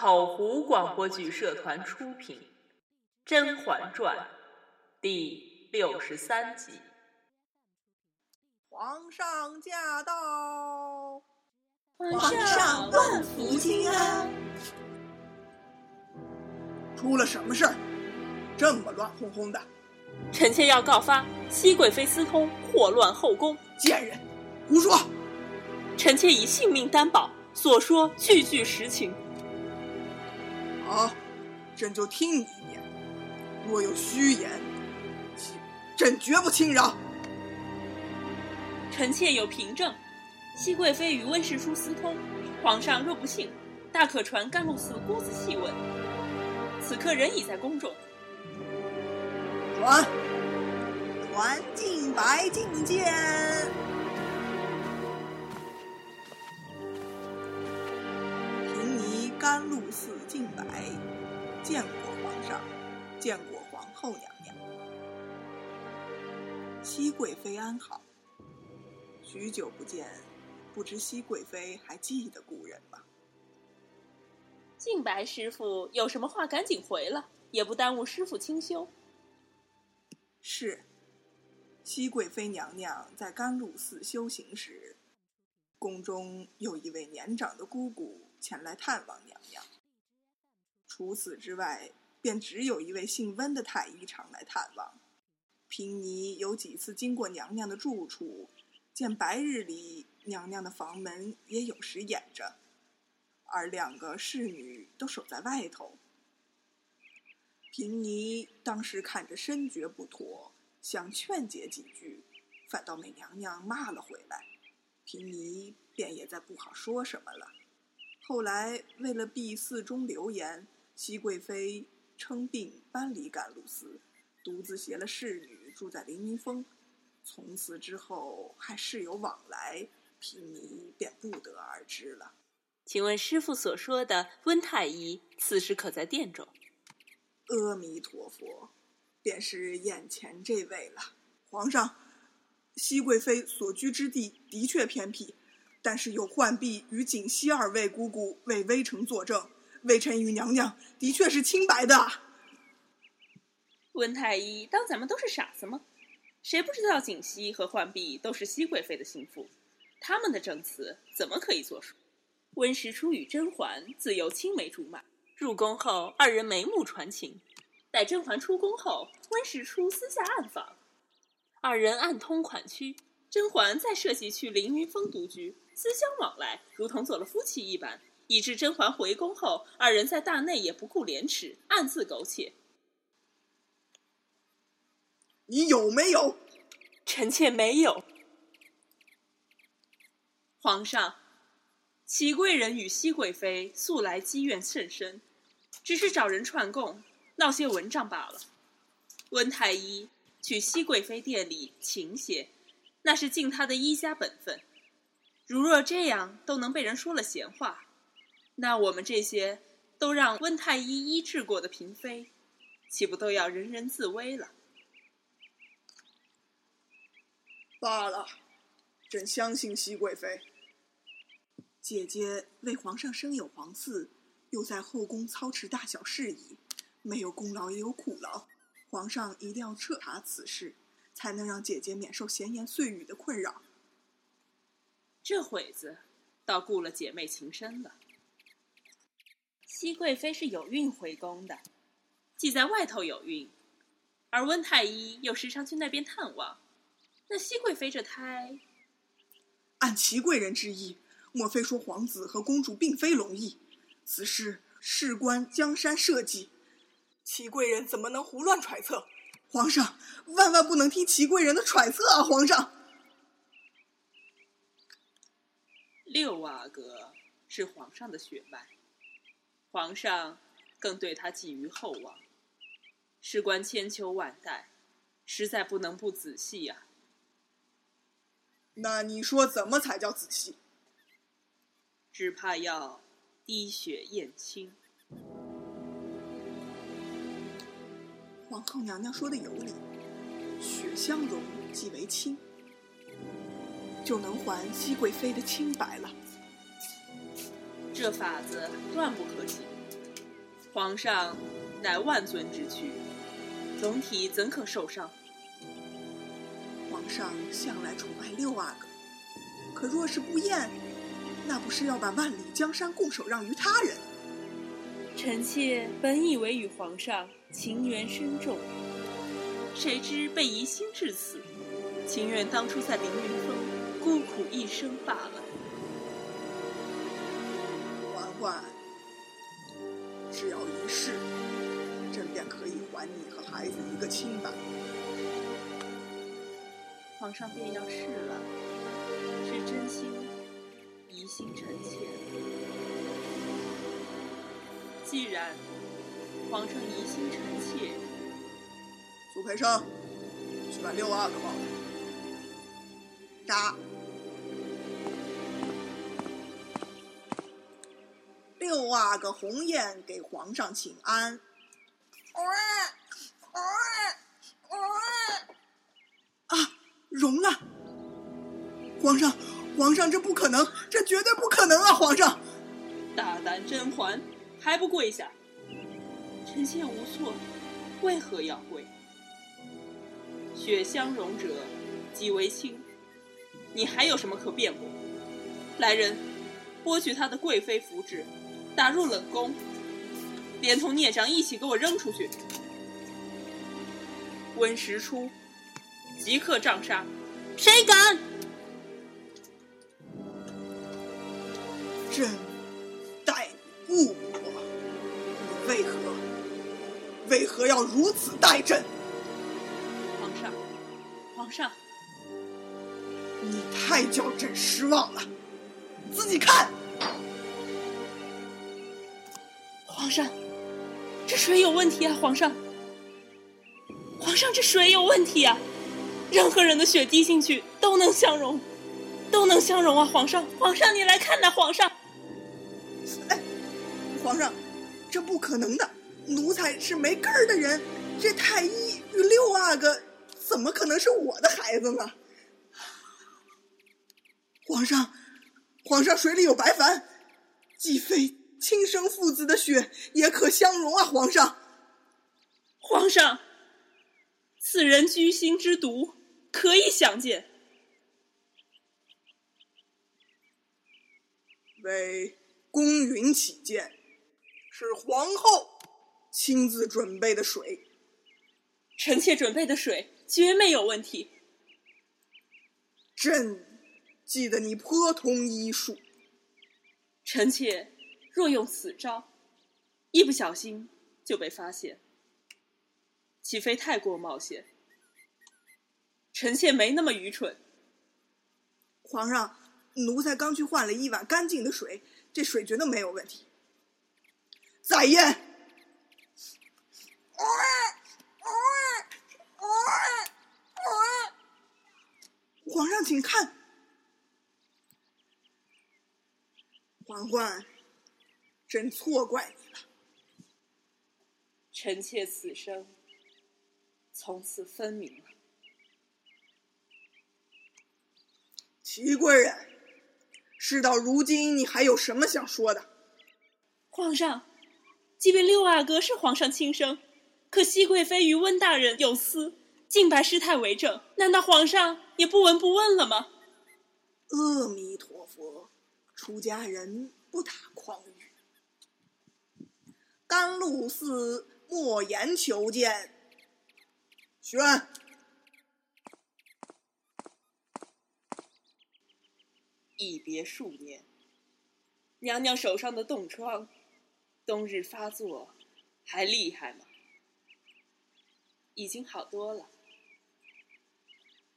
口湖广播剧社团出品，《甄嬛传》第六十三集。皇上驾到！皇上万福金安！出了什么事儿？这么乱哄哄的！臣妾要告发熹贵妃私通，祸乱后宫。贱人，胡说！臣妾以性命担保，所说句句实情。好，朕就听你一言。若有虚言，朕绝不轻饶。臣妾有凭证，熹贵妃与温实初私通。皇上若不信，大可传甘露寺姑子细问。此刻人已在宫中。传，传进白觐见。平尼甘露寺敬白，见过皇上，见过皇后娘娘。熹贵妃安好。许久不见，不知熹贵妃还记得故人吗？敬白师傅有什么话赶紧回了，也不耽误师傅清修。是，熹贵妃娘娘在甘露寺修行时，宫中有一位年长的姑姑前来探望娘娘。除此之外，便只有一位姓温的太医常来探望。平尼有几次经过娘娘的住处，见白日里娘娘的房门也有时掩着，而两个侍女都守在外头。平尼当时看着深觉不妥，想劝解几句，反倒被娘娘骂了回来。平尼便也再不好说什么了。后来为了避寺中流言，熹贵妃称病搬离甘露寺，独自携了侍女住在凌云峰。从此之后还事有往来，贫尼便不得而知了。请问师傅所说的温太医，此时可在殿中？阿弥陀佛，便是眼前这位了。皇上，熹贵妃所居之地的确偏僻，但是有浣碧与锦溪二位姑姑为微臣作证，微臣与娘娘的确是清白的。温太医当咱们都是傻子吗？谁不知道景熙和浣碧都是熹贵妃的心腹？他们的证词怎么可以作数？温实初与甄嬛自幼青梅竹马。入宫后，二人眉目传情。待甄嬛出宫后，温实初私下暗访，二人暗通款曲。甄嬛再设计去凌云峰独居，私相往来，如同做了夫妻一般。以致甄嬛回宫后，二人在大内也不顾廉耻，暗自苟且。你有没有？臣妾没有。皇上，祺贵人与熹贵妃素来积怨甚深。只是找人串供，闹些文章罢了。温太医去熹贵妃殿里请些，那是尽他的医家本分。如若这样都能被人说了闲话，那我们这些都让温太医医治过的嫔妃，岂不都要人人自危了？罢了，朕相信熹贵妃。姐姐为皇上生有皇嗣。又在后宫操持大小事宜，没有功劳也有苦劳，皇上一定要彻查此事，才能让姐姐免受闲言碎语的困扰。这会子，倒顾了姐妹情深了。熹贵妃是有孕回宫的，既在外头有孕，而温太医又时常去那边探望，那熹贵妃这胎，按祺贵人之意，莫非说皇子和公主并非龙裔？此事事关江山社稷，齐贵人怎么能胡乱揣测？皇上万万不能听齐贵人的揣测啊！皇上，六阿哥是皇上的血脉，皇上更对他寄予厚望，事关千秋万代，实在不能不仔细呀。那你说怎么才叫仔细？只怕要。滴血验亲，皇后娘娘说的有理，血相融即为亲，就能还熹贵妃的清白了。这法子断不可行。皇上乃万尊之躯，龙体怎可受伤？皇上向来宠爱六阿哥，可若是不验，那不是要把万里江山拱手让于他人？臣妾本以为与皇上情缘深重，谁知被疑心至此。情愿当初在凌云峰孤苦一生罢了。嬛嬛，只要一试，朕便可以还你和孩子一个清白。皇上便要试了，是真心疑心臣妾。既然皇上疑心臣妾，苏培生，去把六阿哥抱来。扎。六阿哥鸿雁给皇上请安。啊，容了！皇上，皇上，这不可能，这绝对不可能啊！皇上，大胆甄嬛，还不跪下？臣妾无错，为何要跪？血相容者，即为亲。你还有什么可辩驳？来人，剥去他的贵妃服饰，打入冷宫，连同孽障一起给我扔出去。温实初，即刻杖杀！谁敢？朕待你不薄，你为何为何要如此待朕？皇上，皇上。你太叫朕失望了，自己看。皇上，这水有问题啊！皇上，皇上，这水有问题啊！任何人的血滴进去都能相融，都能相融啊！皇上，皇上，你来看呐！皇上，哎，皇上，这不可能的，奴才是没根儿的人，这太医与六阿哥怎么可能是我的孩子呢？皇上，皇上，水里有白矾，既非亲生父子的血，也可相容啊！皇上，皇上，此人居心之毒，可以想见。为公允起见，是皇后亲自准备的水。臣妾准备的水绝没有问题。朕。记得你颇通医术，臣妾若用此招，一不小心就被发现，岂非太过冒险？臣妾没那么愚蠢。皇上，奴才刚去换了一碗干净的水，这水绝对没有问题。再验。皇上，请看。嬛嬛，朕错怪你了。臣妾此生从此分明了。齐贵人，事到如今，你还有什么想说的？皇上，即便六阿哥是皇上亲生，可熹贵妃与温大人有私，敬拜师太为证，难道皇上也不闻不问了吗？阿弥陀佛。出家人不打诳语。甘露寺莫言求见。宣。一别数年，娘娘手上的冻疮，冬日发作，还厉害吗？已经好多了。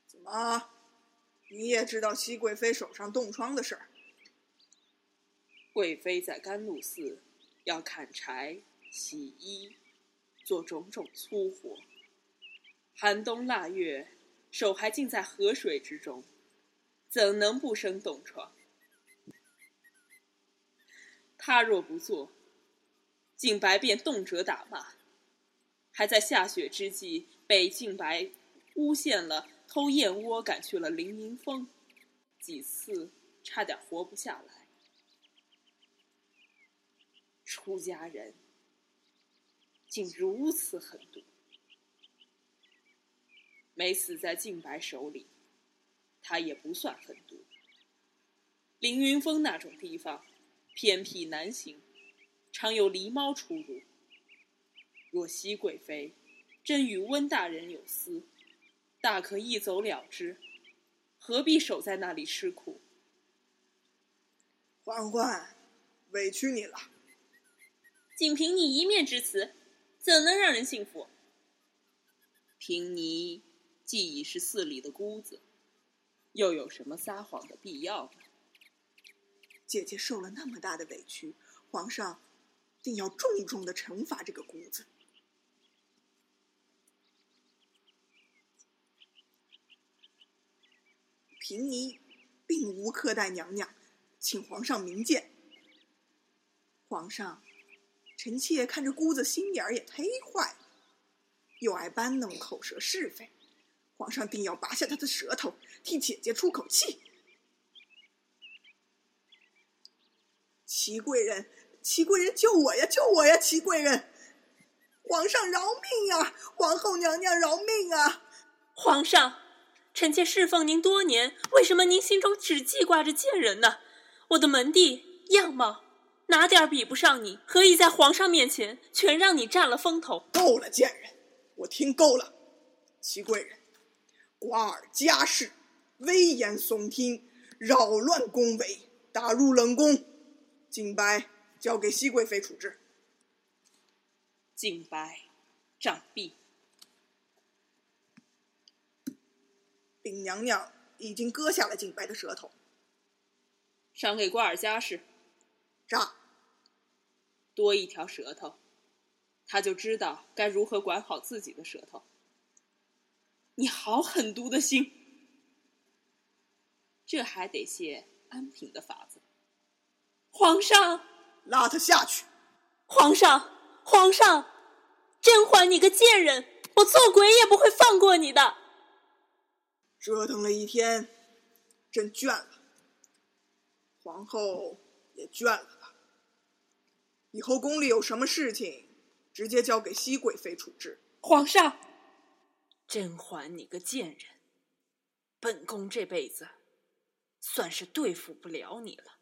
怎么，你也知道熹贵妃手上冻疮的事儿？贵妃在甘露寺要砍柴、洗衣，做种种粗活。寒冬腊月，手还浸在河水之中，怎能不生冻疮？他若不做，静白便动辄打骂，还在下雪之际被静白诬陷了，偷燕窝赶去了凌云峰，几次差点活不下来。出家人竟如此狠毒，没死在靖白手里，他也不算狠毒。凌云峰那种地方，偏僻难行，常有狸猫出入。若熹贵妃真与温大人有私，大可一走了之，何必守在那里吃苦？嬛嬛，委屈你了。仅凭你一面之词，怎能让人信服？凭你既已是寺里的姑子，又有什么撒谎的必要呢？姐姐受了那么大的委屈，皇上定要重重的惩罚这个姑子。平尼并无苛待娘娘，请皇上明鉴。皇上，臣妾看着姑子心眼儿也忒坏了，又爱搬弄口舌是非，皇上定要拔下她的舌头，替姐姐出口气。齐贵人，齐贵人，救我呀！救我呀！齐贵人，皇上饶命呀！皇后娘娘饶命啊！皇上。臣妾侍奉您多年，为什么您心中只记挂着贱人呢？我的门第样貌哪点比不上你？何以在皇上面前全让你占了风头？够了，贱人，我听够了。齐贵人，瓜尔佳氏危言耸听，扰乱宫闱，打入冷宫，景白交给熹贵妃处置。景白，杖毙。禀娘娘，已经割下了景白的舌头。赏给瓜尔佳氏。炸。多一条舌头，他就知道该如何管好自己的舌头。你好狠毒的心，这还得谢安平的法子。皇上，拉他下去。皇上，皇上，甄嬛，你个贱人，我做鬼也不会放过你的。折腾了一天，朕倦了。皇后也倦了？以后宫里有什么事情，直接交给熹贵妃处置。皇上，甄嬛，你个贱人，本宫这辈子算是对付不了你了。